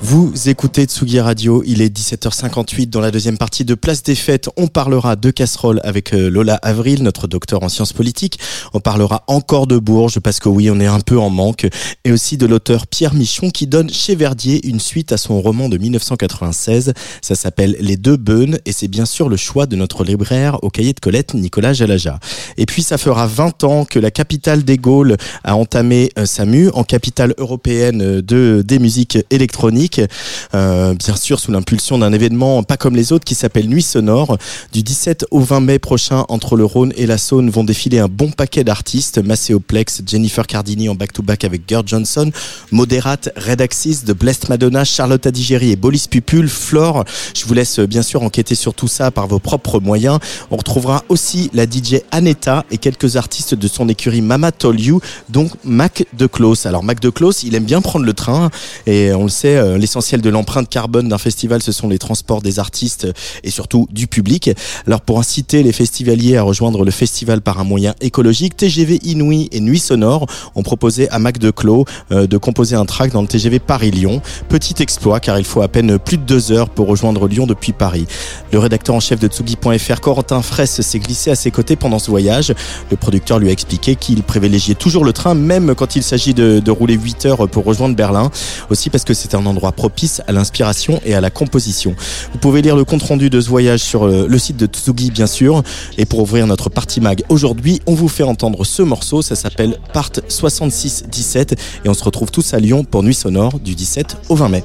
Vous écoutez Tsugi Radio, il est 17h58 dans la deuxième partie de Place des Fêtes. On parlera de casserole avec euh, Lola Avril, notre docteur en sciences politiques. On parlera encore de Bourges parce que oui, on est un peu en manque. Et aussi de l'auteur Pierre Michon qui donne chez Verdier une suite à son roman de 1996. Ça s'appelle Les deux Beunes et c'est bien sûr le choix de notre libraire au cahier de Colette, Nicolas Jalaja. Et puis ça fera 20 ans que la capitale des Gaules a entamé euh, sa mue en capitale européenne de, des musiques électroniques. Euh, bien sûr sous l'impulsion d'un événement pas comme les autres qui s'appelle Nuit Sonore. Du 17 au 20 mai prochain, entre le Rhône et la Saône vont défiler un bon paquet d'artistes. Macéoplex, Jennifer Cardini en back-to-back avec Gerd Johnson, Moderate, Red Axis, The Blessed Madonna, Charlotte Adigéry et Bolis Pupul, Flore. Je vous laisse euh, bien sûr enquêter sur tout ça par vos propres moyens. On retrouvera aussi la DJ Aneta et quelques artistes de son écurie Mama Told You, dont Mac de Close. Alors Mac de Close, il aime bien prendre le train et on le sait, euh, l'essentiel de l'empreinte carbone d'un festival, ce sont les transports des artistes et surtout du public. Alors pour inciter les festivaliers à rejoindre le festival par un moyen écologique, TGV Inouï et Nuit Sonore ont proposé à Mac de Clos euh, de composer un track dans le TGV Paris-Lyon. Petit exploit car il faut à peine plus de deux heures pour rejoindre Lyon depuis Paris. Le rédacteur en chef de Tsugi.fr, Corentin Fraisse, s'est glissé à ses côtés pendant ce voyage. Le producteur lui a expliqué qu'il privilégiait toujours le train, même quand il s'agit de, de rouler 8 heures pour rejoindre Berlin. Aussi parce que c'est un endroit propice à l'inspiration et à la composition. Vous pouvez lire le compte rendu de ce voyage sur euh, le site de Tsugi bien sûr. Et pour ouvrir notre partie mag aujourd'hui, on vous fait entendre ce morceau, ça s'appelle Part 66-17 et on se retrouve tous à Lyon pour Nuit Sonore du 17 au 20 mai.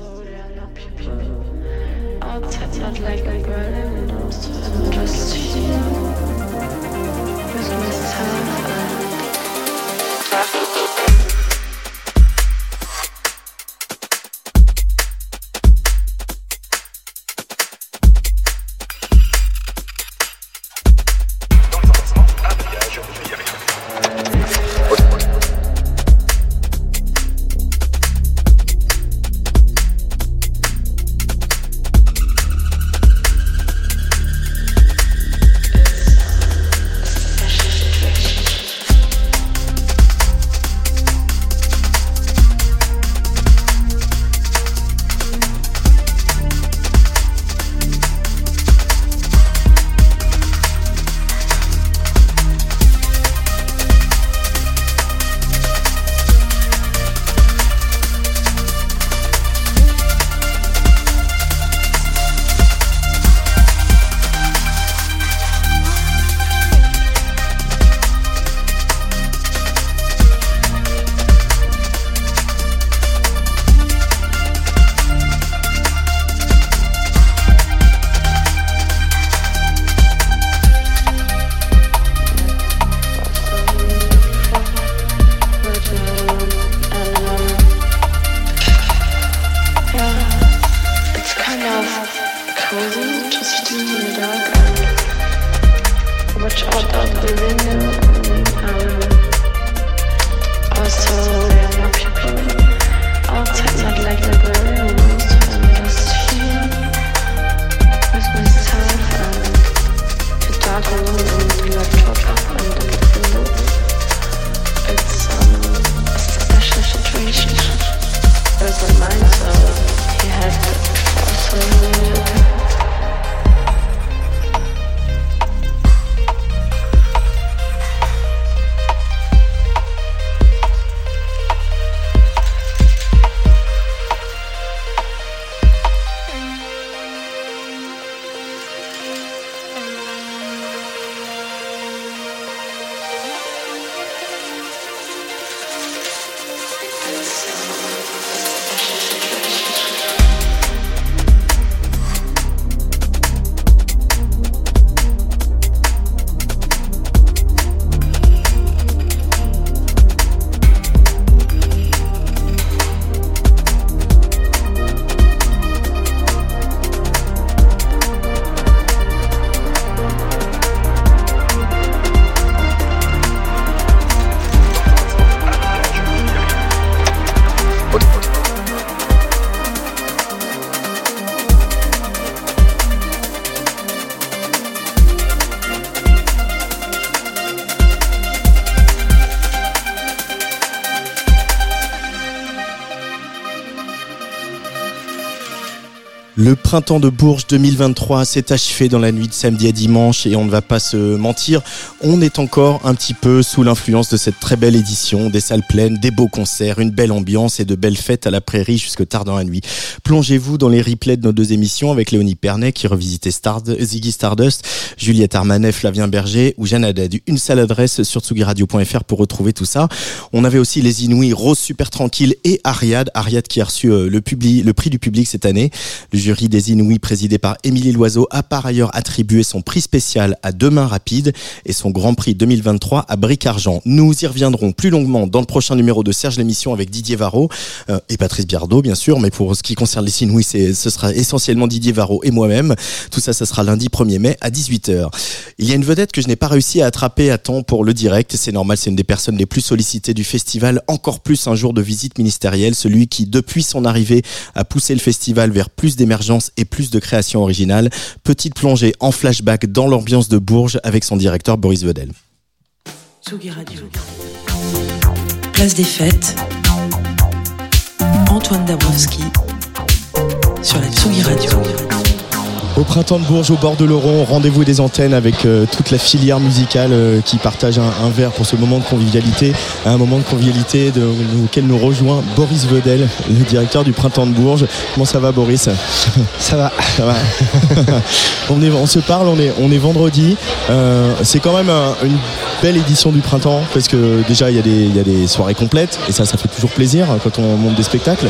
just you in the dark. Watch out of the window. Printemps de Bourges 2023 s'est achevé dans la nuit de samedi à dimanche et on ne va pas se mentir, on est encore un petit peu sous l'influence de cette très belle édition, des salles pleines, des beaux concerts, une belle ambiance et de belles fêtes à la prairie jusque tard dans la nuit. Plongez-vous dans les replays de nos deux émissions avec Léonie Pernet qui revisitait Stard, Ziggy Stardust, Juliette Armanet, Flavien Berger ou Jeanne Haddad. Une seule adresse sur tsugiradio.fr pour retrouver tout ça. On avait aussi les Inouïs, Rose Super Tranquille et Ariad. Ariad qui a reçu euh, le, le prix du public cette année. Le jury des Inouïs présidé par Émilie Loiseau a par ailleurs attribué son prix spécial à Demain Rapide et son Grand Prix 2023 à Bric Argent. Nous y reviendrons plus longuement dans le prochain numéro de Serge l'émission avec Didier Varro euh, et Patrice Biardot bien sûr, mais pour ce qui concerne les Inouïs, ce sera essentiellement Didier Varro et moi-même. Tout ça, ça sera lundi 1er mai à 18h. Il y a une vedette que je n'ai pas réussi à attraper à temps pour le direct. C'est normal, c'est une des personnes les plus sollicitées du festival. Encore plus un jour de visite ministérielle, celui qui, depuis son arrivée, a poussé le festival vers plus d'émergence et plus de création originale. Petite plongée en flashback dans l'ambiance de Bourges avec son directeur Boris Vedel. Radio. Place des fêtes. Antoine Dabrowski sur la Tsugi Radio. Au printemps de Bourges, au bord de l'Oron, rendez-vous des antennes avec euh, toute la filière musicale euh, qui partage un, un, verre pour ce moment de convivialité. Un moment de convivialité de, auquel nous rejoint Boris Vedel, le directeur du printemps de Bourges. Comment ça va Boris? Ça va. Ça va. on, est, on, se parle, on est, on est vendredi. Euh, C'est quand même un, une belle édition du printemps parce que déjà il y, a des, il y a des soirées complètes et ça, ça fait toujours plaisir quand on monte des spectacles.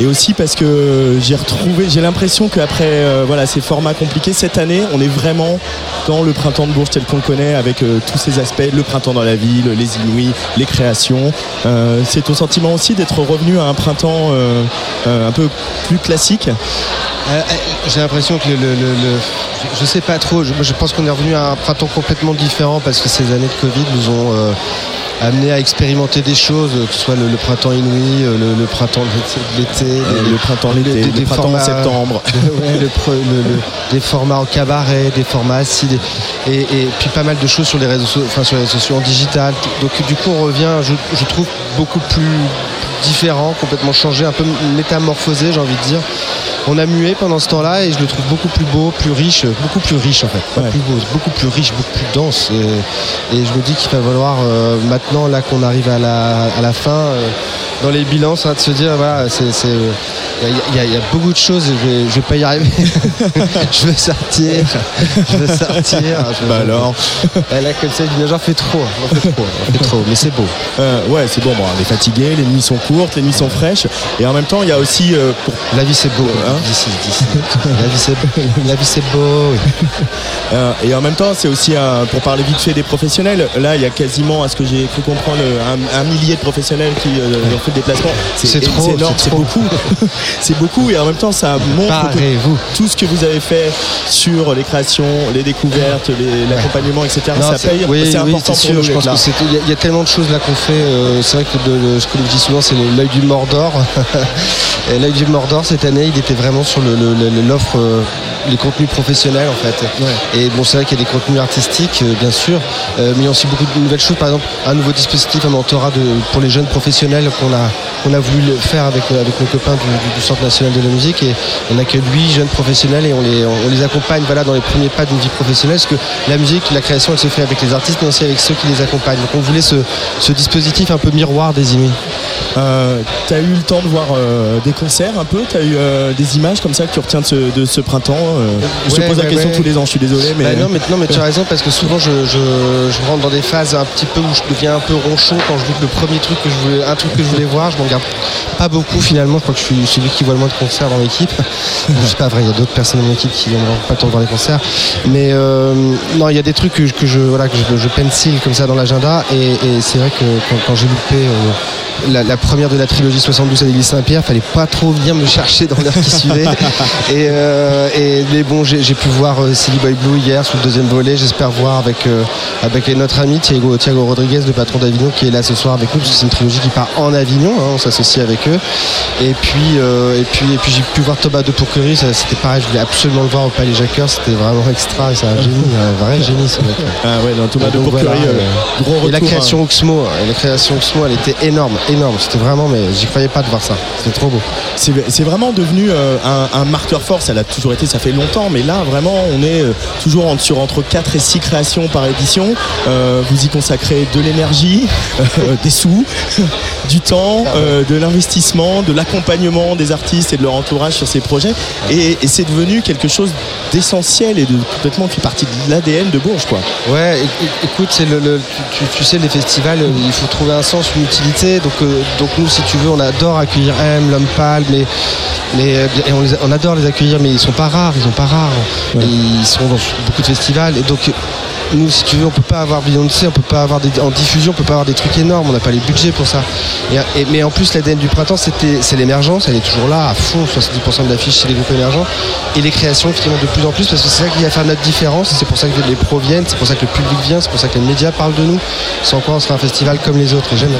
Et aussi parce que j'ai retrouvé, j'ai l'impression qu'après voilà, ces compliqué. Cette année, on est vraiment dans le printemps de Bourges tel qu'on le connaît, avec euh, tous ces aspects, le printemps dans la ville, les inouïs, les créations. Euh, c'est ton sentiment aussi d'être revenu à un printemps euh, un peu plus classique J'ai l'impression que le, le, le, je sais pas trop. Je, je pense qu'on est revenu à un printemps complètement différent parce que ces années de Covid nous ont amené à expérimenter des choses, que ce soit le, le printemps inouï, le, le printemps de l'été, le printemps l'été, le printemps en septembre, ouais, le, des formats en cabaret, des formats assis, des, et, et, puis pas mal de choses sur les réseaux, enfin sur les réseaux sociaux en digital. Donc du coup on revient, je, je trouve beaucoup plus différent, complètement changé, un peu métamorphosé, j'ai envie de dire. On a mué pendant ce temps-là et je le trouve beaucoup plus beau, plus riche, beaucoup plus riche en fait, pas Ouais. plus beau, beaucoup plus riche, beaucoup plus dense. Et, et je me dis qu'il va falloir euh, maintenant là qu'on arrive à la, à la fin, euh, dans les bilans, ça, de se dire voilà, c'est, euh, il y, a- il y a beaucoup de choses, et je vais, je vais pas y arriver. je veux sortir, je veux sortir. Je veux- Bah alors Et là comme ça, j'en fais trop, j'en fais trop, j'en fais trop, mais c'est beau. Euh, Ouais, c'est bon, bon, on est fatigué, les nuits sont courtes, les nuits sont fraîches. Et en même temps, il y a aussi, euh, pour La vie c'est beau. Hein. La vie c'est la vie c'est beau. oui. Euh, et en même temps, c'est aussi pour parler vite fait des professionnels. Là, il y a quasiment, à ce que j'ai cru comprendre, un, un millier de professionnels qui euh, ont fait le déplacement. C'est énorme, c'est beaucoup. c'est beaucoup. Et en même temps, ça montre tout ce que vous avez fait sur les créations, les découvertes, l'accompagnement, etc. Non, ça paye. oui, c'est oui, important c'est pour sûr. nous Je pense que il y, a- y a tellement de choses là qu'on fait. euh, c'est vrai que de, de- ce que je dis souvent, c'est l'œil du Mordor. L'œil du Mordor cette année, il était vraiment sur le- le- le- l'offre, euh, les contenus professionnels en fait. Et bon, c'est vrai qu'il y a des contenus artistiques, euh, bien sûr, mais il y a aussi beaucoup de nouvelles choses. Par exemple, un nouveau dispositif, un mentorat de, pour les jeunes professionnels qu'on a, qu'on a voulu faire avec, avec nos copains du, du- du Centre national de la musique. Et on accueille huit jeunes professionnels et on les, on les accompagne voilà, dans les premiers pas d'une vie professionnelle. Parce que la musique, la création, elle se fait avec les artistes, mais aussi avec ceux qui les accompagnent. Donc on voulait ce, ce dispositif un peu miroir des Inuits. Euh, T'as eu le temps de voir euh, des concerts un peu? T'as eu euh, des images comme ça que tu retiens de ce, de ce printemps? Euh, Je te Ouais, pose la question ouais. tous les ans, je suis désolé, mais. Bah non, mais, non, mais tu as raison parce que souvent je, je- je rentre dans des phases un petit peu où je deviens un peu ronchon quand je loupe le premier truc que je voulais, un truc que je voulais voir. Je m'en garde pas beaucoup finalement. Je crois que je suis celui qui voit le moins de concerts dans l'équipe. c'est pas vrai, il y a d'autres personnes dans mon qui n'ont pas de voir les concerts. Mais euh, non, il y a des trucs que, je- que je voilà que je, comme ça dans l'agenda et, et c'est vrai que quand, quand j'ai loupé euh, la, la première de la trilogie 72 à l'église Saint-Pierre, fallait pas trop venir me chercher dans l'heure qui suivait. Et, euh, et mais bon, j'ai pu voir Silly Boy Blue hier sur le deuxième volet. J'espère voir avec, avec notre ami Thiago, Thiago Rodriguez, le patron d'Avignon, qui est là ce soir avec nous, parce que c'est une trilogie qui part en Avignon. hein, on s'associe avec eux. Et puis, et puis, et puis j'ai pu voir Thomas de Pourquerie. C'était pareil, je voulais absolument le voir au Palais Jacques. C'était vraiment extra. C'est un génie, un vrai génie ce mec. Ah ouais, non, Thomas de voilà, euh, euh, gros retour. Et la création hein. Oxmo, et la création Oxmo, elle était énorme, énorme. C'était vraiment, mais j'y croyais pas de voir ça. C'était trop beau. C'est vraiment devenu euh, un, un marqueur fort, ça l'a toujours été, ça fait longtemps, mais là vraiment on est euh, toujours en- sur entre 4 et 6 créations par édition. Euh, vous y consacrez de l'énergie, euh, des sous, du temps, euh, de l'investissement, de l'accompagnement des artistes et de leur entourage sur ces projets. Et, et c'est devenu quelque chose d'essentiel et de complètement qui fait partie de l'ADN de Bourges. Quoi. Ouais, écoute, c'est le, le- tu, tu- sais, les festivals, euh, il faut trouver un sens, une utilité. Donc, euh, donc nous, si tu veux, on adore accueillir M, l'homme pâle, mais, mais euh, et on, les on adore les accueillir, mais ils sont pas rares, ils sont pas rares. Et ils sont dans beaucoup de festivals. Et donc, nous, si tu veux, on peut pas avoir Beyoncé, on peut pas avoir des, en diffusion, on peut pas avoir des trucs énormes, on n'a pas les budgets pour ça. Et, et- mais en plus, l'ADN du printemps, c'était, c'est l'émergence, elle est toujours là, à fond, 70% de l'affiche chez les groupes émergents, et les créations finalement de plus en plus, parce que c'est ça qui va faire notre différence, c'est pour ça que les pros viennent, c'est pour ça que le public vient, c'est pour ça que les médias parlent de nous, sans quoi on sera un festival comme les autres, et j'aime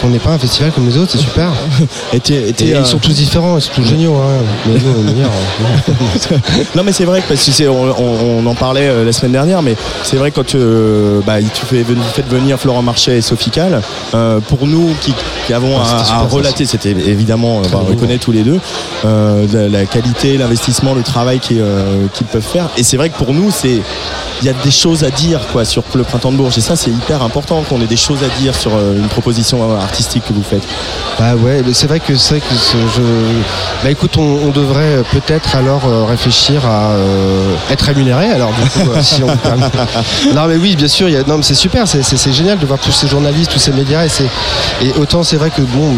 qu'on n'est pas un festival comme les autres, c'est super. Et t'es- Et t'es, euh, ils sont tous différents, ils sont tous géniaux, hein. mais nous, hein. non mais c'est vrai que parce que c'est, on, on- on en parlait euh, la semaine dernière, mais c'est vrai quand euh, bah, tu fais, faites venir Florent Marchais et Sophie Calle, euh, pour nous qui, qui avons Ah, à, ça. relater, c'était évidemment, bah, on beau, les connaît tous les deux, euh, la, la qualité, l'investissement, le travail qu'ils qu'ils peuvent faire. Et c'est vrai que pour nous, c'est il y a des choses à dire quoi sur le printemps de Bourges et ça c'est hyper important qu'on ait des choses à dire sur une proposition euh, artistique que vous faites. Bah ouais, c'est vrai que c'est que je. Bah écoute, on, devrait peut-être alors euh, réfléchir à euh, être rémunéré. Alors du coup, si on. Non mais oui, bien sûr. Y. Non mais c'est super, c'est, génial de voir tous ces journalistes, tous ces médias et et autant c'est vrai que bon.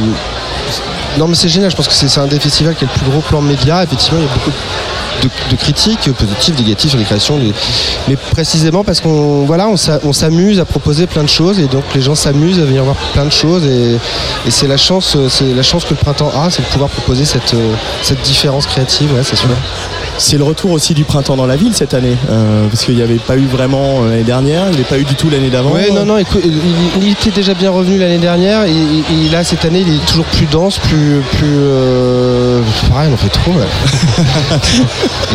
Non mais c'est génial. Je pense que c'est, un des festivals qui a le plus gros plan média. Effectivement, il y a beaucoup de, de critiques positives, négatives sur les créations, les- mais précisément parce qu'on voilà, on, s'a- on s'amuse à proposer plein de choses et donc les gens s'amusent à venir voir plein de choses et, et c'est la chance, euh, c'est la chance que le printemps a, c'est de pouvoir proposer cette, euh, cette différence créative, ouais, c'est sûr. C'est le retour aussi du printemps dans la ville cette année, euh, parce qu'il n'y avait pas eu vraiment euh, l'année dernière, il n'y a pas eu du tout l'année d'avant. Ouais, non, non, écoute, il, il était déjà bien revenu l'année dernière et, et- et là cette année il est toujours plus dense, plus, plus, euh, pareil, on en fait trop. là.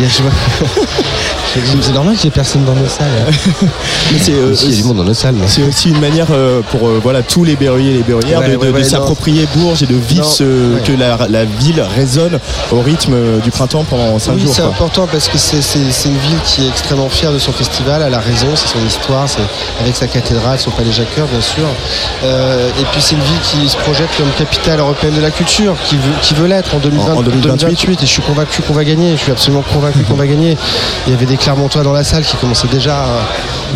C'est normal qu'il n'y ait personne dans nos salles. Mais c'est euh, il y a du monde dans nos salles. mais- c'est aussi une manière euh, pour euh, voilà tous les berruyers et les berruyères Ouais, de, de- ouais, de ouais, s'approprier Bourges et de vivre ce- ouais. que la, la ville résonne au rythme du printemps pendant 5 Oui, jours. c'est important parce que c'est une ville qui est extrêmement fière de son festival. Elle a raison, c'est son histoire, c'est avec sa cathédrale, son palais Jacques-Cœur, bien sûr. Euh, et puis c'est une ville qui se projette comme capitale européenne de la culture, qui veut, qui veut l'être en, 2020 En- en 2028. 2028. Et je suis convaincu qu'on va gagner. Je suis absolument convaincu qu'on va gagner. Il y avait des Clermontois dans la salle qui commençaient déjà à,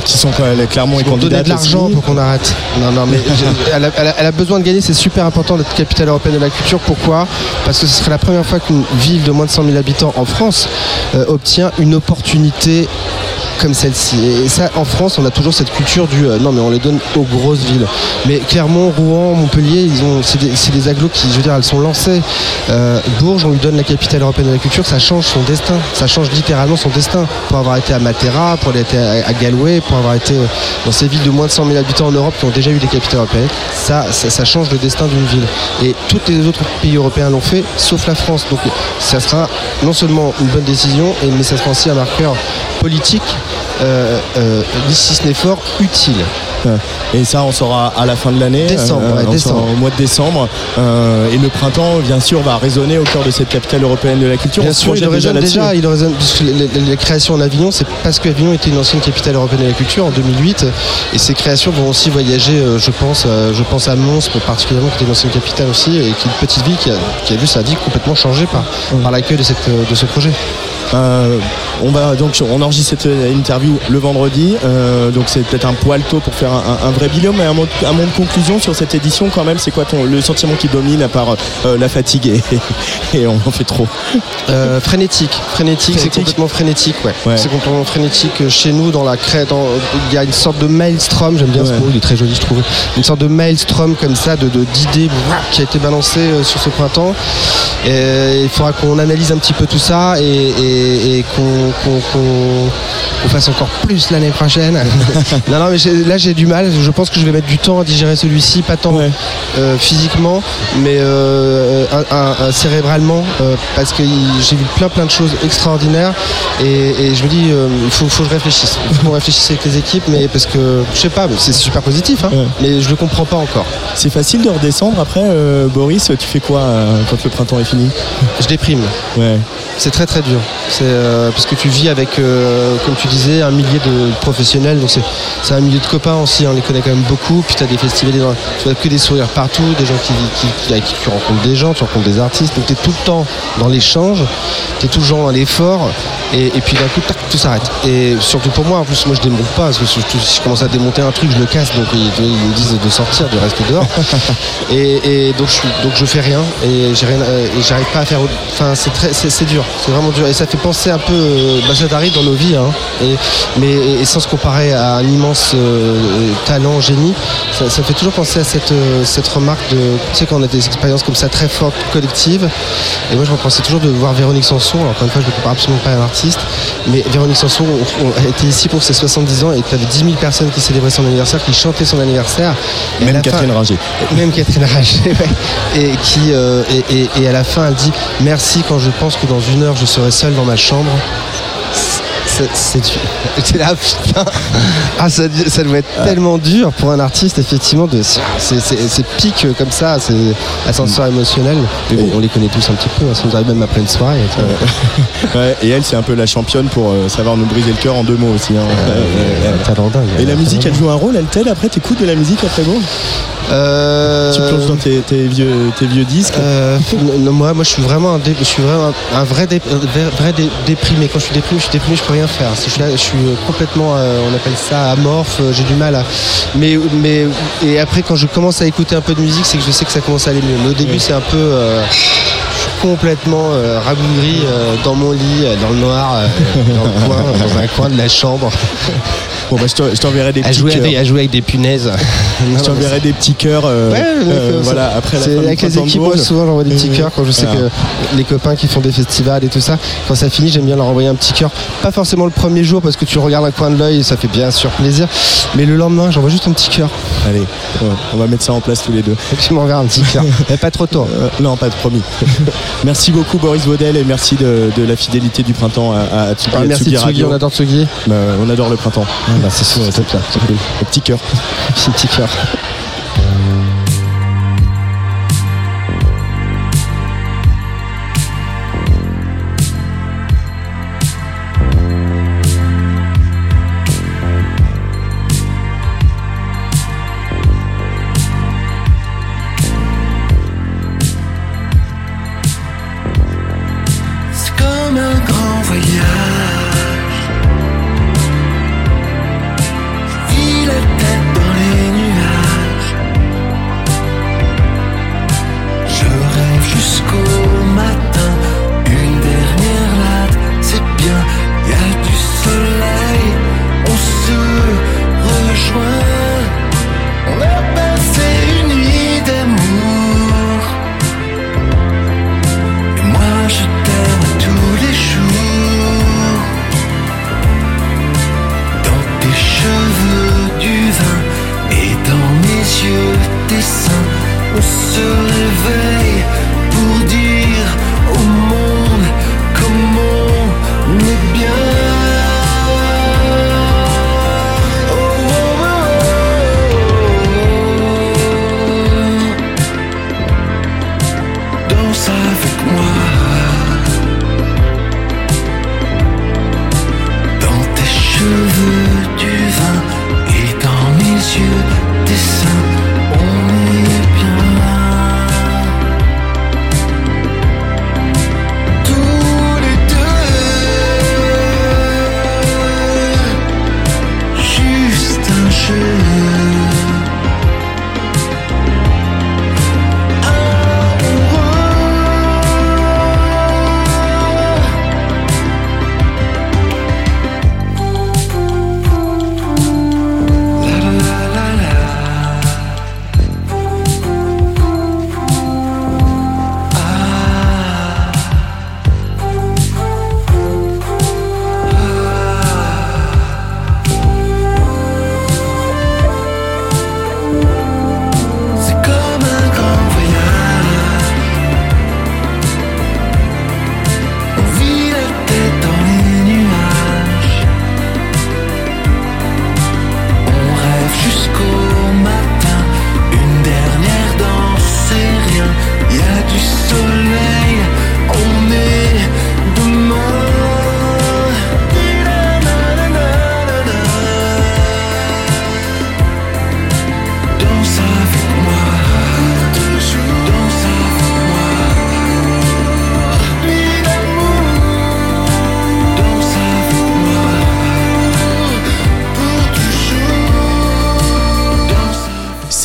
Qui sont même clairement et candidats de l'argent pour qu'on arrête. Non, non, mais elle a, elle besoin de gagner. C'est super important d'être capitale européenne de la culture. Pourquoi? Parce que ce serait la première fois qu'une ville de moins de 100 000 habitants en France euh, obtient une opportunité comme celle-ci. Et ça, en France, on a toujours cette culture du euh, non, mais on les donne aux grosses villes. Mais Clermont, Rouen, Montpellier, ils ont, c'est des, des agglos qui, je veux dire, elles sont lancées. Euh, Bourges, on lui donne la capitale européenne de la culture, ça change son destin. Ça change littéralement son destin. Pour avoir été à Matera, pour avoir été à, Galway, pour avoir été euh, dans ces villes de moins de 100 000 habitants en Europe qui ont déjà eu des capitales européennes, ça, ça, change le destin d'une ville. Et tous les autres pays européens l'ont fait, sauf la France. Donc ça sera non seulement une bonne décision, mais ça sera aussi un marqueur politique, euh, euh, si ce n'est fort, utile. Et ça, on saura à la fin de l'année, Décembre, ouais, décembre. au mois de décembre. Euh, et le printemps, bien sûr, va résonner au cœur de cette capitale européenne de la culture. Bien On sûr, il résonne là-dessus. déjà, il résonne, puisque les, les- créations en Avignon, c'est parce qu'Avignon était une ancienne capitale européenne de la culture en 2008, et ces créations vont aussi voyager, euh, je pense, euh, je pense à Mons particulièrement, qui était une ancienne capitale aussi, et qui est une petite ville qui a, qui a vu sa vie complètement changer par, par l'accueil de, cette, euh, de ce projet. Euh, on va donc on enregistre cette euh, interview le vendredi, euh, donc c'est peut-être un poil tôt pour faire un, un- un vrai bilan, mais un mot, un mot de conclusion sur cette édition quand même. C'est quoi ton, le sentiment qui domine à part euh, la fatigue et, et on en fait trop? Frénétique, frénétique, c'est complètement frénétique, ouais. Ouais. C'est complètement frénétique chez nous dans la dans- Il y a une sorte de maelstrom, j'aime bien ce mot, il est très joli, je trouve. Une sorte de maelstrom comme ça, de d'idées qui a été balancée sur ce printemps. Et il faudra qu'on analyse un petit peu tout ça et, et- et qu'on fasse encore plus l'année prochaine. non, non, mais là j'ai du mal. Je pense que je vais mettre du temps à digérer celui-ci, pas tant Ouais. euh, physiquement, mais euh, un- un- un cérébralement, euh, parce que j'ai vu plein plein de choses extraordinaires et, et je me dis il faut, faut que je réfléchisse. Il faut qu'on réfléchisse avec les équipes, mais parce que je sais pas, c'est super positif, hein, Ouais. mais je le comprends pas encore. C'est facile de redescendre après, Boris. Tu fais quoi quand le printemps est fini? Je déprime. Ouais. C'est très très dur. C'est euh, parce que tu vis avec, euh, comme tu disais, un millier de professionnels. Donc c'est un milieu de copains aussi. On les connaît quand même beaucoup. Puis tu as des festivals, tu as que des sourires partout, des gens qui, qui, qui- avec qui tu rencontres des gens, tu rencontres des artistes. Donc tu es tout le temps dans l'échange. Tu es toujours dans l'effort. Et, et puis d'un coup, tac, tout s'arrête. Et surtout pour moi, en plus, moi je démonte pas. Parce que si je commence à démonter un truc, je le casse. Donc ils, ils me disent de sortir, de rester dehors. et, et donc, je, donc je fais rien. Et euh, j'arrive pas à faire. autre- Enfin, c'est très, c'est c'est dur. C'est vraiment dur. Et ça fait penser un peu. euh, bah, ça t'arrive dans nos vies. Hein. Et, mais et sans se comparer à un immense euh, talent, génie, ça, ça fait toujours penser à cette, euh, cette remarque de. Tu sais, quand on a des expériences comme ça très fortes, collectives. Et moi, je me pensais toujours de voir Véronique Sanson. Alors, encore une fois, je ne compare absolument pas à un artiste. Mais Véronique Sanson on, on a été ici pour ses 70 ans et tu avais 10 000 personnes qui célébraient son anniversaire, qui chantaient son anniversaire. Et Même la fin- Catherine Ringer. même Catherine Rager, ouais. et qui euh, et, et- et à la fin elle dit merci quand je pense que dans une heure je serai seule dans ma chambre. C'est-. C'est là, putain. Ah, ça, ça doit être tellement dur pour un artiste, effectivement, de ces pics comme ça, c'est ascenseur émotionnel. Mais bon, on les connaît tous un petit peu, hein, ça nous arrive même après une soirée. Ouais, et elle, c'est un peu la championne pour euh, savoir nous briser le cœur en deux mots aussi. hein. Euh, dingue. Et la musique, elle joue un rôle, elle t'aide après? T'écoutes de la musique après bon? Euh, Tu plonges dans tes, tes vieux, tes vieux disques Euh, non, moi, moi, je suis vraiment un, dé- je suis vraiment un, un vrai, dé- un vrai, vrai dé- déprimé. Quand je suis déprimé, je suis déprimé, je peux rien faire. Je, suis là, je suis complètement, euh, on appelle ça amorphe. J'ai du mal à. Mais, mais et après, quand je commence à écouter un peu de musique, c'est que je sais que ça commence à aller mieux. Mais au début, c'est un peu. je suis complètement euh, rabougri euh, dans mon lit, euh, dans le noir, dans, le coin, dans un coin de la chambre, Bon, bah, je t'en- je t'enverrai des à petits jouer, cœurs. avec, à jouer avec des punaises. Je t'enverrai des petits cœurs. euh, Ouais, euh, voilà, après la avec les équipes, moi, souvent j'envoie des petits Euh, cœurs quand je sais que les copains qui font des festivals et tout ça, quand ça finit, j'aime bien leur envoyer un petit cœur. Pas forcément le premier jour parce que tu regardes un coin de l'œil et ça fait bien sûr plaisir, mais le lendemain, j'envoie juste un petit cœur. Allez, on va mettre ça en place tous les deux. Tu m'enverras un petit cœur. Mais pas trop tôt. Euh, non, pas de promis. merci beaucoup Boris Vaudel et merci de, de la fidélité du printemps à, à Tsugi, Ah, à merci Tsugi on adore Tsugi. Bah, on adore le printemps. Bah, c'est sûr. C'est cool. Le petit cœur. Petit petit cœur.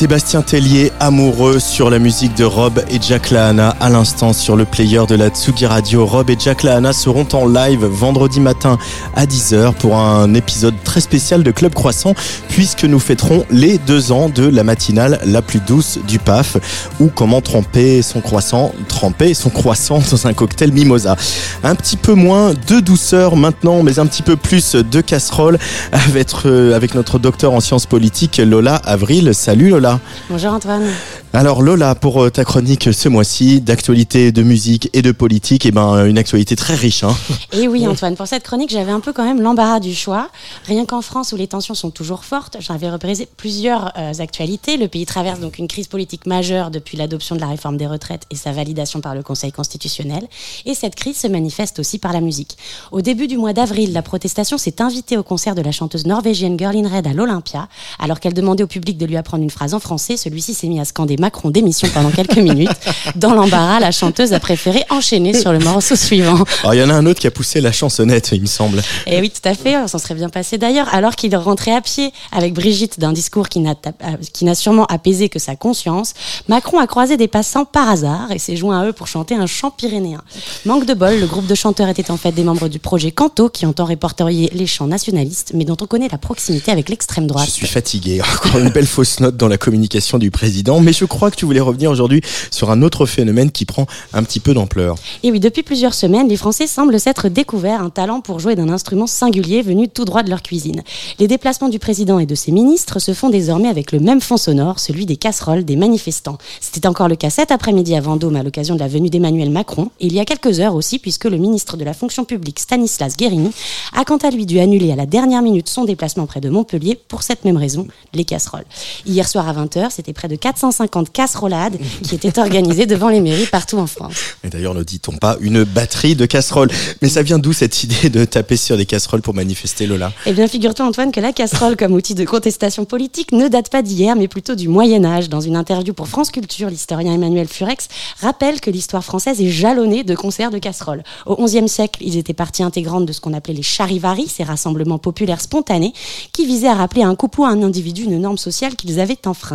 Sébastien Tellier, amoureux sur la musique de Rob et Jack Lahana à l'instant sur le player de la Tsugi Radio. Rob et Jack Lahana seront en live vendredi matin à 10h pour un épisode très spécial de Club Croissant puisque nous fêterons les deux ans de la matinale la plus douce du PAF ou comment tremper son croissant, tremper son croissant dans un cocktail mimosa. Un petit peu moins de douceur maintenant mais un petit peu plus de casserole avec, euh, avec notre docteur en sciences politiques Lola Avril. Salut Lola. Bonjour Antoine. Alors Lola, pour euh, ta chronique ce mois-ci, d'actualité, de musique et de politique, et eh ben une actualité très riche. Hein. Et oui Antoine, pour cette chronique, j'avais un peu quand même l'embarras du choix. Rien qu'en France où les tensions sont toujours fortes, j'avais représenté plusieurs euh, actualités. Le pays traverse donc une crise politique majeure depuis l'adoption de la réforme des retraites et sa validation par le Conseil constitutionnel. Et cette crise se manifeste aussi par la musique. Au début du mois d'avril, la protestation s'est invitée au concert de la chanteuse norvégienne Girl in Red à l'Olympia, alors qu'elle demandait au public de lui apprendre une phrase en français. Celui-ci s'est mis à scander Macron d'émission pendant quelques minutes. Dans l'embarras, la chanteuse a préféré enchaîner sur le morceau suivant. Il y en a un autre qui a poussé la chansonnette, il me semble. Et eh oui, tout à fait, on s'en serait bien passé d'ailleurs, alors qu'il rentrait à pied avec Brigitte d'un discours qui n'a, euh, qui n'a sûrement apaisé que sa conscience, Macron a croisé des passants par hasard et s'est joint à eux pour chanter un chant pyrénéen. Manque de bol, le groupe de chanteurs était en fait des membres du projet Canto qui entend répertorier les chants nationalistes, mais dont on connaît la proximité avec l'extrême droite. Je suis fatigué, encore une belle fausse note dans la communication du président, mais je crois que tu voulais revenir aujourd'hui sur un autre phénomène qui prend un petit peu d'ampleur. Et oui, depuis plusieurs semaines, les Français semblent s'être découvert un talent pour jouer d'un instrument singulier venu tout droit de leur cuisine. Les déplacements du président et de ses ministres se font désormais avec le même fond sonore, celui des casseroles des manifestants. C'était encore le cas cet après-midi à Vendôme à l'occasion de la venue d'Emmanuel Macron, et il y a quelques heures aussi, puisque le ministre de la fonction publique Stanislas Guérini a quant à lui dû annuler à la dernière minute son déplacement près de Montpellier pour cette même raison, les casseroles. Hier soir à 20h, c'était près de 450 casserolades qui étaient organisées devant les mairies partout en France. Et d'ailleurs, ne dit-on pas une batterie de casseroles? Mais ça vient d'où cette idée de taper sur des casseroles pour manifester, Lola? Eh bien, figure-toi, Antoine, que la casserole comme outil de contestation politique ne date pas d'hier, mais plutôt du Moyen-Âge. Dans une interview pour France Culture, l'historien Emmanuel Furex rappelle que l'histoire française est jalonnée de concerts de casseroles. Au XIe siècle, ils étaient partie intégrante de ce qu'on appelait les charivaris, ces rassemblements populaires spontanés qui visaient à rappeler à un couple ou à un individu une norme sociale qu'ils avaient enfreinte.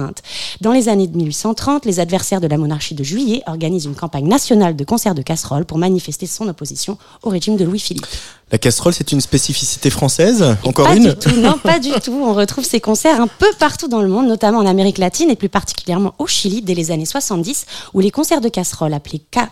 Dans les années de 1830, les adversaires de la monarchie de Juillet organisent une campagne nationale de concerts de casseroles pour manifester son opposition au régime de Louis-Philippe. La casserole, c'est une spécificité française Encore pas une du tout, Non, pas du tout. On retrouve ces concerts un peu partout dans le monde, notamment en Amérique latine et plus particulièrement au Chili dès les années 70, où les concerts de casserole appelés ca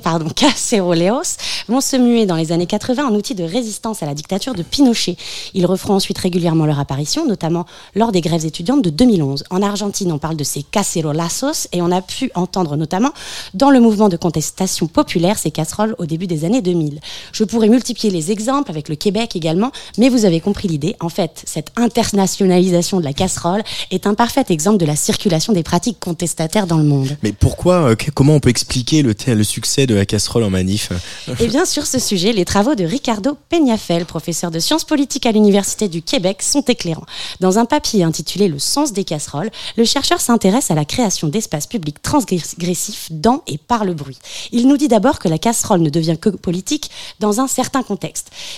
pardon, vont se muer dans les années 80 en outil de résistance à la dictature de Pinochet. Ils referont ensuite régulièrement leur apparition, notamment lors des grèves étudiantes de 2011. En Argentine, on parle de ces cacerolazos et on a pu entendre notamment dans le mouvement de contestation populaire ces casseroles au début des années 2000. Je pourrais multiplier les exemples avec le Québec également, mais vous avez compris l'idée. En fait, cette internationalisation de la casserole est un parfait exemple de la circulation des pratiques contestataires dans le monde. Mais pourquoi, euh, comment on peut expliquer le, le succès de la casserole en manif? Eh bien, sur ce sujet, les travaux de Ricardo Peñafel, professeur de sciences politiques à l'Université du Québec, sont éclairants. Dans un papier intitulé Le sens des casseroles, le chercheur s'intéresse à la création d'espaces publics transgressifs dans et par le bruit. Il nous dit d'abord que la casserole ne devient que politique dans un certain contexte.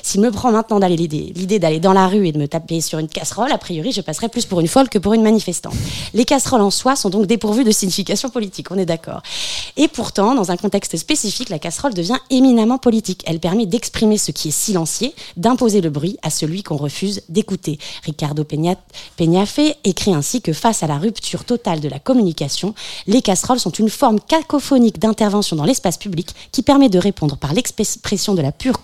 S'il me prend maintenant l'idée d'aller dans la rue et de me taper sur une casserole, a priori, je passerai plus pour une folle que pour une manifestante. Les casseroles en soi sont donc dépourvues de signification politique, on est d'accord. Et pourtant, dans un contexte spécifique, la casserole devient éminemment politique. Elle permet d'exprimer ce qui est silencié, d'imposer le bruit à celui qu'on refuse d'écouter. Ricardo Peñafé écrit ainsi que face à la rupture totale de la communication, les casseroles sont une forme cacophonique d'intervention dans l'espace public qui permet de répondre par l'expression de la pure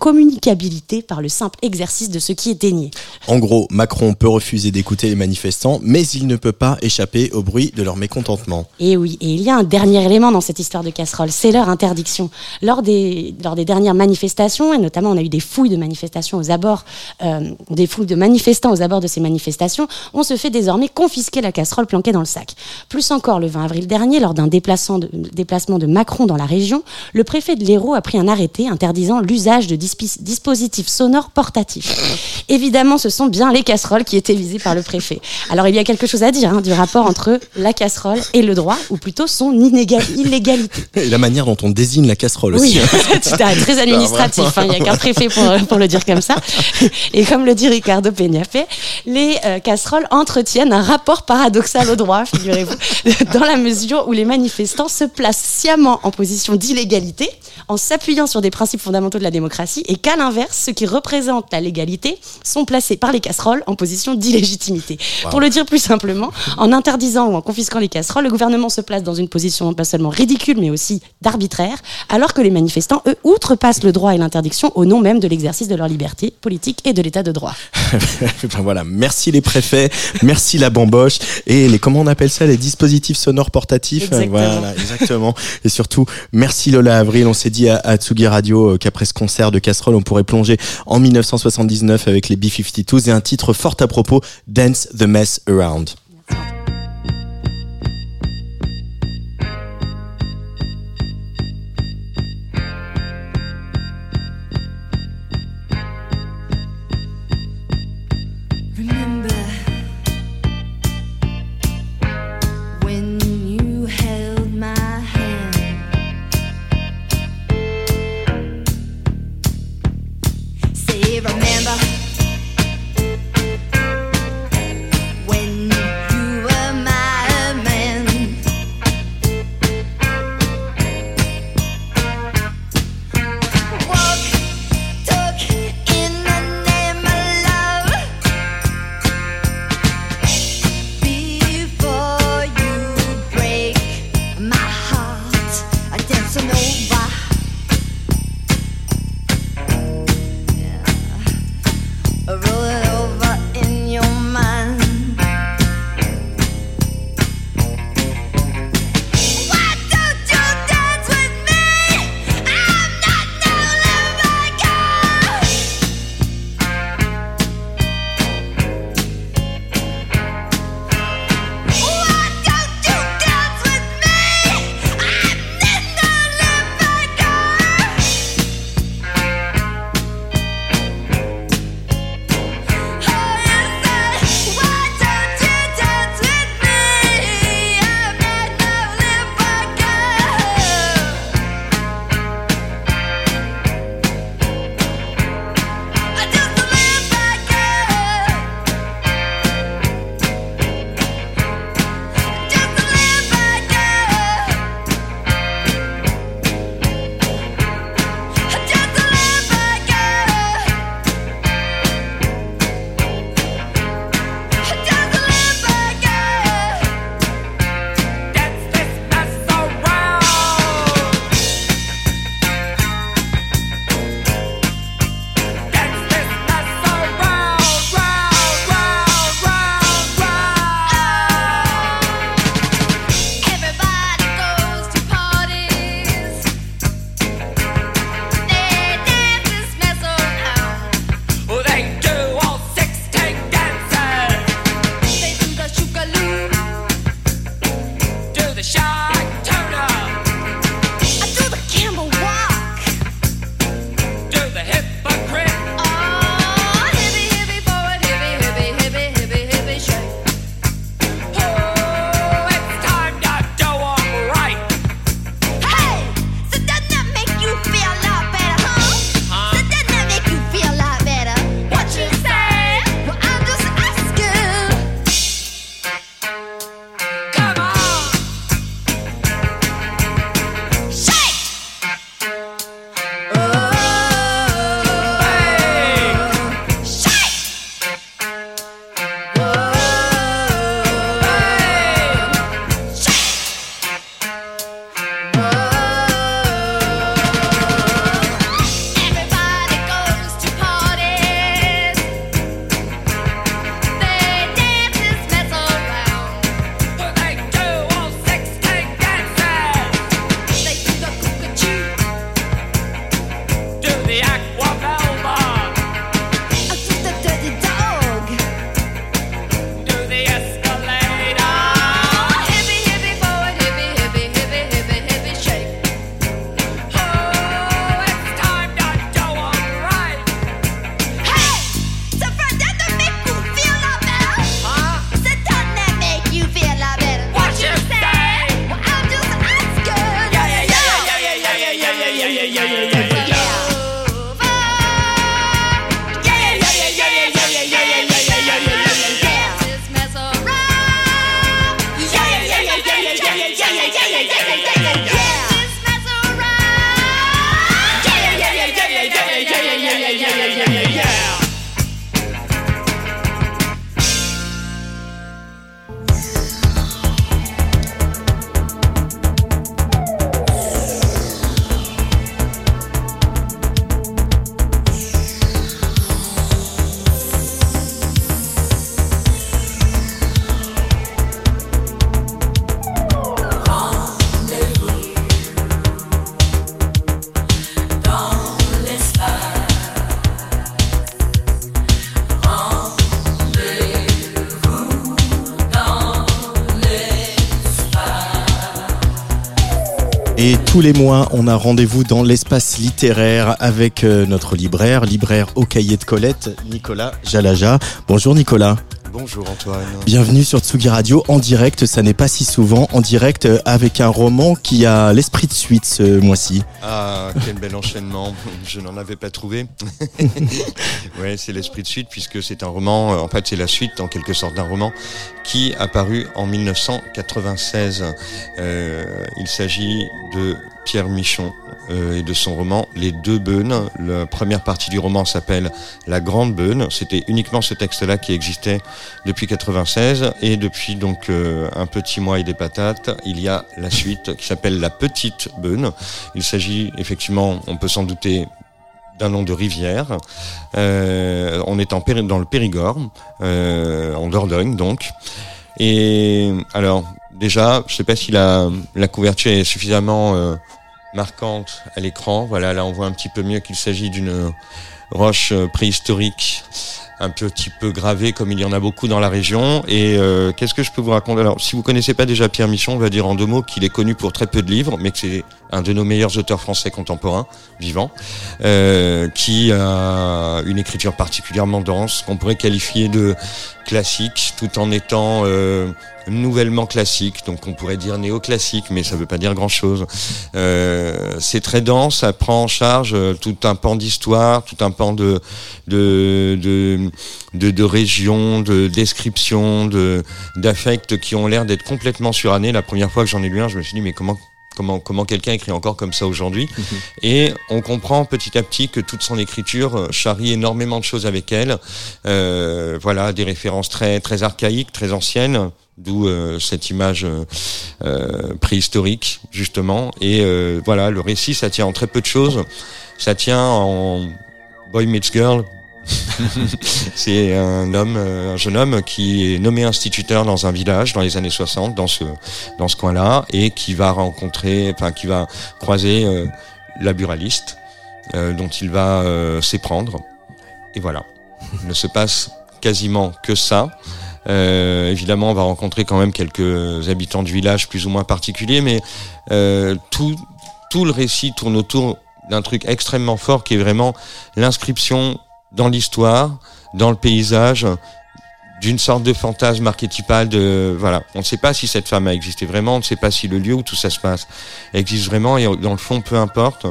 par le simple exercice de ce qui est dénié. En gros, Macron peut refuser d'écouter les manifestants, mais il ne peut pas échapper au bruit de leur mécontentement. Et oui, et il y a un dernier élément dans cette histoire de casserole, c'est leur interdiction. Lors des, lors des dernières manifestations, et notamment on a eu des fouilles de manifestations aux abords, euh, des fouilles de manifestants aux abords de ces manifestations, on se fait désormais confisquer la casserole planquée dans le sac. Plus encore, le 20 avril dernier, lors d'un déplacement de, déplacement de Macron dans la région, le préfet de l'Hérault a pris un arrêté interdisant l'usage de dispositifs dispositifs sonores portatifs. Évidemment, ce sont bien les casseroles qui étaient visées par le préfet. Alors, il y a quelque chose à dire hein, du rapport entre la casserole et le droit, ou plutôt son illégalité. Et la manière dont on désigne la casserole aussi. Oui, c'est très administratif. Hein, il n'y a qu'un préfet pour, pour, le dire comme ça. Et comme le dit Ricardo Peñafé, les euh, casseroles entretiennent un rapport paradoxal au droit, figurez-vous, dans la mesure où les manifestants se placent sciemment en position d'illégalité en s'appuyant sur des principes fondamentaux de la démocratie et qu'à l'inverse, ceux qui représentent la légalité sont placés par les casseroles en position d'illégitimité. Pour le dire plus simplement, en interdisant ou en confisquant les casseroles, le gouvernement se place dans une position pas seulement ridicule mais aussi d'arbitraire, alors que les manifestants, eux, outrepassent le droit et l'interdiction au nom même de l'exercice de leur liberté politique et de l'état de droit. ben voilà, merci les préfets, merci la bamboche et les comment on appelle ça les dispositifs sonores portatifs. Exactement. Voilà, exactement. Et surtout, merci Lola Avril. On s'est dit à, Tsugi Radio euh, qu'après ce concert de casserole, on pourrait plonger en 1979 avec les B-52s et un titre fort à propos, Dance the Mess Around. Tous les mois, on a rendez-vous dans l'espace littéraire avec euh, notre libraire, libraire au cahier de Colette, Nicolas Jalaja. Bonjour Nicolas. Bonjour Antoine. Bienvenue sur Tsugi Radio en direct, ça n'est pas si souvent, en direct euh, avec un roman qui a l'esprit de suite ce mois-ci. Ah, quel bel enchaînement. Je n'en avais pas trouvé. ouais, c'est l'esprit de suite puisque c'est un roman, euh, en fait c'est la suite en quelque sorte d'un roman qui a paru en 1996. Euh, il s'agit de Pierre Michon euh, et de son roman Les deux beunes. La première partie du roman s'appelle La grande beune. C'était uniquement ce texte-là qui existait depuis 96 et depuis donc euh, un petit mois et des patates, il y a la suite qui s'appelle La petite beune. Il s'agit effectivement, on peut s'en douter, d'un nom de rivière. Euh, on est en dans le Périgord, euh, en Dordogne donc. Et alors, déjà, je sais pas si la, la couverture est suffisamment euh, marquante à l'écran. Voilà, là on voit un petit peu mieux qu'il s'agit d'une roche euh, préhistorique un petit peu gravée comme il y en a beaucoup dans la région. Et euh, qu'est-ce que je peux vous raconter? Alors, si vous connaissez pas déjà Pierre Michon, on va dire en deux mots qu'il est connu pour très peu de livres, mais que c'est un de nos meilleurs auteurs français contemporains, vivants, euh, qui a une écriture particulièrement dense, qu'on pourrait qualifier de classique, tout en étant euh, nouvellement classique, donc on pourrait dire néoclassique, mais ça veut pas dire grand-chose. Euh, c'est très dense, ça prend en charge euh, tout un pan d'histoire, tout un pan de de de de, régions, de descriptions, de d'affects qui ont l'air d'être complètement surannés. La première fois que j'en ai lu un, je me suis dit mais comment comment comment quelqu'un écrit encore comme ça aujourd'hui Et on comprend petit à petit que toute son écriture euh, charrie énormément de choses avec elle. Euh, voilà, des références très très archaïques, très anciennes, d'où euh, cette image euh, préhistorique justement. Et euh, voilà, le récit, ça tient en très peu de choses. Ça tient en boy meets girl. C'est un homme, euh, un jeune homme qui est nommé instituteur dans un village dans les années 60, dans ce dans ce coin-là, et qui va rencontrer, enfin qui va croiser euh, la buraliste, euh, dont il va euh, s'éprendre. Et voilà, il ne se passe quasiment que ça. Euh, évidemment, on va rencontrer quand même quelques habitants du village plus ou moins particuliers, mais euh, tout tout le récit tourne autour d'un truc extrêmement fort qui est vraiment l'inscription dans l'histoire, dans le paysage, d'une sorte de fantasme archétypal de voilà. On ne sait pas si cette femme a existé vraiment, on ne sait pas si le lieu où tout ça se passe existe vraiment et dans le fond, peu importe,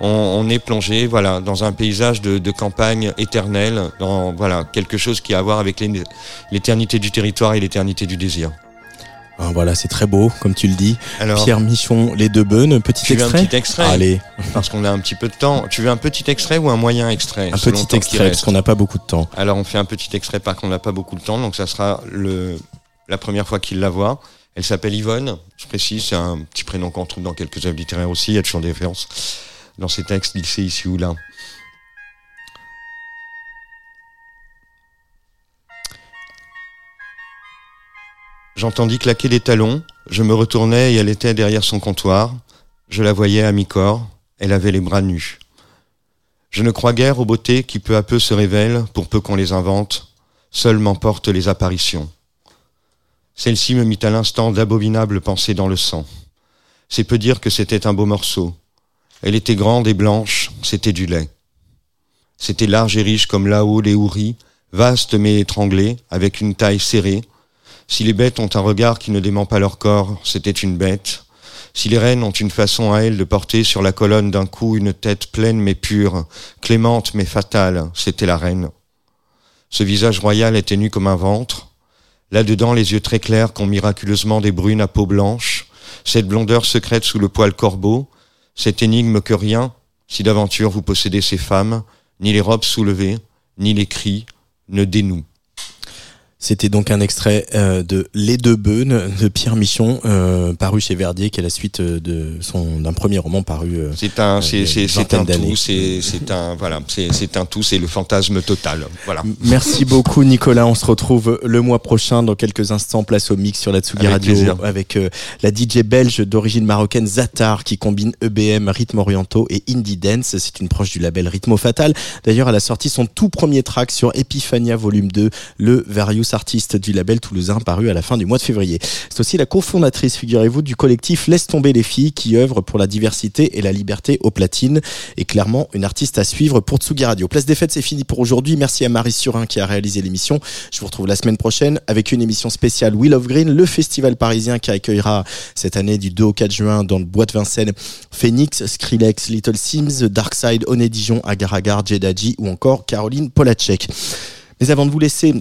on, est plongé voilà dans un paysage de, de campagne éternelle, dans voilà quelque chose qui a à voir avec l'é- l'éternité du territoire et l'éternité du désir. Ah, voilà, c'est très beau, comme tu le dis. Alors, Pierre Michon, Les deux beunes, petit tu veux un extrait. petit extrait Allez, parce qu'on a un petit peu de temps. Tu veux un petit extrait ou un moyen extrait un petit extrait, parce qu'on n'a pas beaucoup de temps. Alors on fait un petit extrait parce qu'on n'a pas beaucoup de temps, donc ça sera le la première fois qu'il la voit. Elle s'appelle Yvonne, je précise, c'est un petit prénom qu'on trouve dans quelques œuvres littéraires aussi, il y a toujours des références dans ces textes glissés ici ou là. J'entendis claquer des talons, je me retournai et elle était derrière son comptoir. Je la voyais à mi-corps, elle avait les bras nus. Je ne crois guère aux beautés qui peu à peu se révèlent, pour peu qu'on les invente, seules m'emportent les apparitions. Celle-ci me mit à l'instant d'abominables pensées dans le sang. C'est peu dire que c'était un beau morceau. Elle était grande et blanche, c'était du lait. C'était large et riche comme là-haut les houris, vaste mais étranglé, avec une taille serrée. Si les bêtes ont un regard qui ne dément pas leur corps, c'était une bête. Si les reines ont une façon à elles de porter sur la colonne d'un coup une tête pleine mais pure, clémente mais fatale, c'était la reine. Ce visage royal était nu comme un ventre. Là-dedans, les yeux très clairs qu'ont miraculeusement des brunes à peau blanche, cette blondeur secrète sous le poil corbeau, cette énigme que rien, si d'aventure vous possédez ces femmes, ni les robes soulevées, ni les cris, ne dénouent. C'était donc un extrait euh, de Les deux beunes de Pierre Michon, euh, paru chez Verdier, qui est la suite euh, de son d'un premier roman paru. euh, C'est un, c'est, une c'est, un tout, c'est, c'est un, voilà, c'est, un tout, c'est le fantasme total. Voilà. Merci beaucoup Nicolas, on se retrouve le mois prochain dans quelques instants, place au mix sur la Tsugi Radio plaisir. avec euh, la DJ belge d'origine marocaine Zatar qui combine EBM, rythmes orientaux et indie dance. C'est une proche du label Rhythmo Fatal. D'ailleurs, elle a sorti son tout premier track sur Epiphania Volume 2, le Various artiste du label toulousain paru à la fin du mois de février. C'est aussi la cofondatrice, figurez-vous, du collectif Laisse tomber les filles qui œuvre pour la diversité et la liberté aux platines et clairement une artiste à suivre pour Tsugi Radio. Place des fêtes, c'est fini pour aujourd'hui. Merci à Marie Surin qui a réalisé l'émission. Je vous retrouve la semaine prochaine avec une émission spéciale Wheel of Green, le festival parisien qui accueillera cette année du 2 au 4 juin dans le bois de Vincennes Phoenix, Skrillex, Little Sims, Darkside, Oné Dijon, Agar Jedaji ou encore Caroline Polacek. Mais avant de vous laisser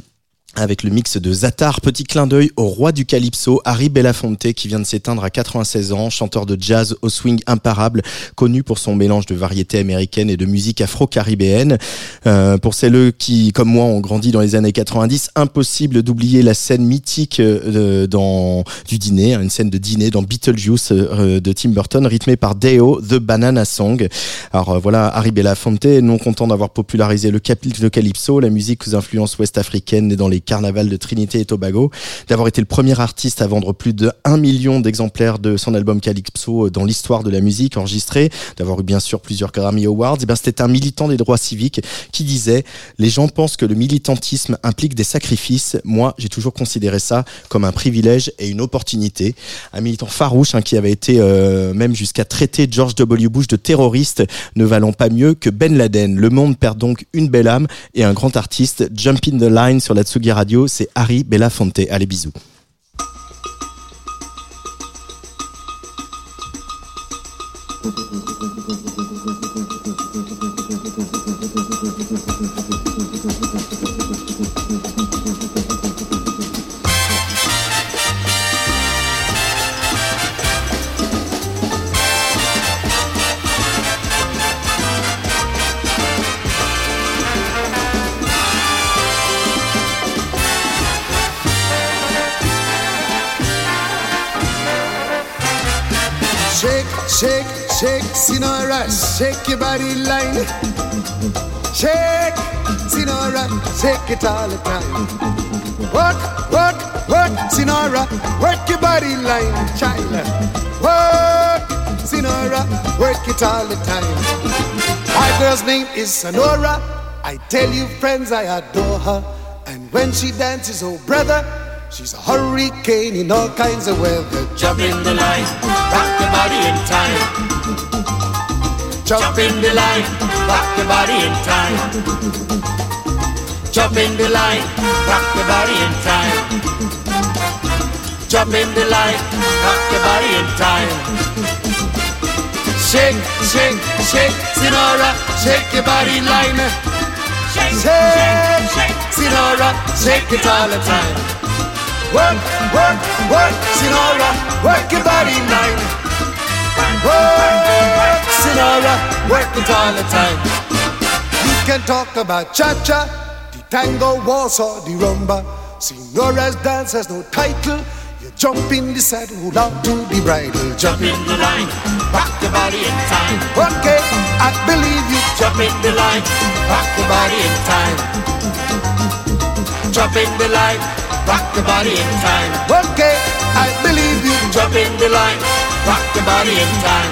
avec le mix de Zatar, petit clin d'œil au roi du calypso, Harry Belafonte, qui vient de s'éteindre à 96 ans, chanteur de jazz au swing imparable, connu pour son mélange de variétés américaines et de musique afro-caribéenne. Euh, pour celles qui, comme moi, ont grandi dans les années 90, impossible d'oublier la scène mythique euh, dans du dîner, hein, une scène de dîner dans Beetlejuice euh, de Tim Burton, rythmée par Deo, The Banana Song. Alors euh, voilà, Harry Belafonte, non content d'avoir popularisé le, le calypso, la musique aux influences ouest-africaines dans les carnavals de Trinité et Tobago, d'avoir été le premier artiste à vendre plus de 1 million d'exemplaires de son album Calypso dans l'histoire de la musique enregistrée, d'avoir eu bien sûr plusieurs Grammy Awards, et ben c'était un militant des droits civiques qui disait les gens pensent que le militantisme implique des sacrifices. Moi, j'ai toujours considéré ça comme un privilège et une opportunité. Un militant farouche hein, qui avait été euh, même jusqu'à traiter George W. Bush de terroriste, ne valant pas mieux que Ben Laden. Le monde perd donc une belle âme et un grand artiste. Jump in the line sur la Tsugi Radio, c'est Harry Belafonte. Allez, bisous. Shake your body line. Shake, Sinora, shake it all the time. Work, work, work, Sinora, work your body line, child. Work, Sinora, work it all the time. My girl's name is Sonora. I tell you, friends, I adore her. And when she dances, oh brother, she's a hurricane in all kinds of weather. Jump in the line, rock your body in time. Jump in the line, rock your body in time. Jump in the line, rock your body in time. Jump in the line, rock your body in time. Shake, shake, shake, Sinora, shake your body line. Shake, Shake, shake, Sinora, shake it all the time. Work, work, work, Sinora, work your body line. Work, Sinora, work it all the time. You can talk about cha-cha, the tango, waltz or the rumba. Sinora's dance has no title. You jump in the saddle down to the bridle. Jump Jump in the line, rock your body in time. Okay, I believe you. Jump in the line, rock your body in time. Jump in the line, rock your body in time. Okay, I believe you. Jump in the line, rock your body in time.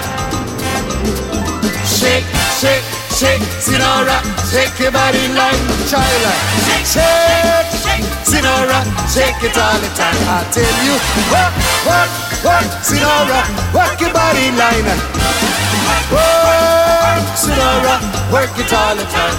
Shake, shake, shake, Sinora, shake your body like China. Shake, Shake, shake, Sinora, shake it all the time. I tell you, work, work, work, Sinora, work your body line. Work, Sinora, work it all the time.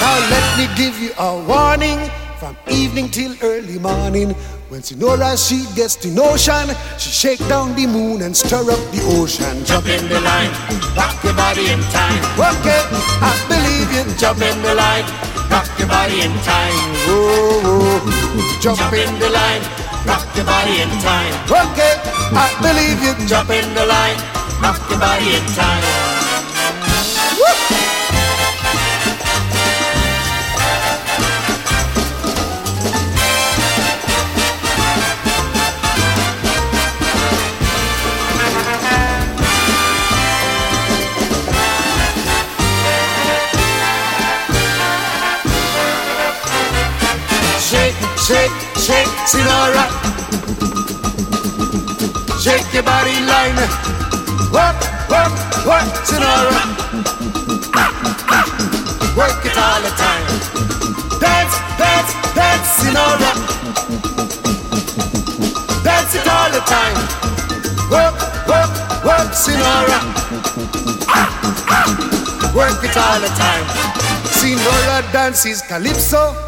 Now let me give you a warning from evening till early morning. When Sinora she gets the notion, she shake down the moon and stir up the ocean. Jump in the line, rock your body in time. Okay, I believe you. Jump in the line, rock your body in time. Oh, oh, jump Jump in. the line, rock your body in time. Okay, I believe you. Jump in the line, rock your body in time. shake, shake, sinora. Shake your body line. Work, work, work, sinora. Work it all the time. Dance, dance, dance, sinora. Dance it all the time. Work, work, work, sinora. Work it all the time. Sinora dances calypso.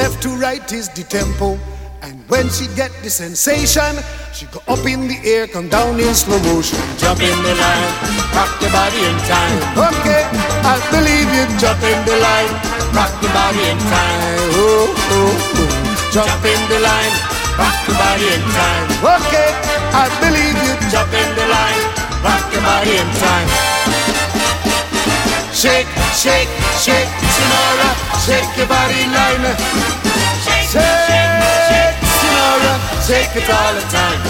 Left to right is the tempo. And when she get the sensation, she go up in the air, come down in slow motion. Jump in the line, rock your body in time. Okay, I believe you. Jump in the line, rock your body in time. Oh, oh, oh. Jump in the line, rock your body in time. Okay, I believe you. Jump in the line, rock your body in time. Shake, shake, shake, Sonora, shake your body line. Shake, shake, Sonora, shake it all the time.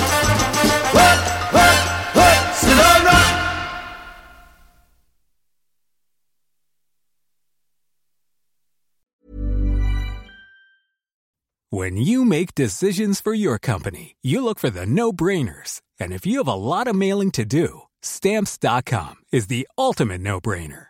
Work, work, work, Sonora. When you make decisions for your company, you look for the no brainers. And if you have a lot of mailing to do, stamps.com is the ultimate no brainer.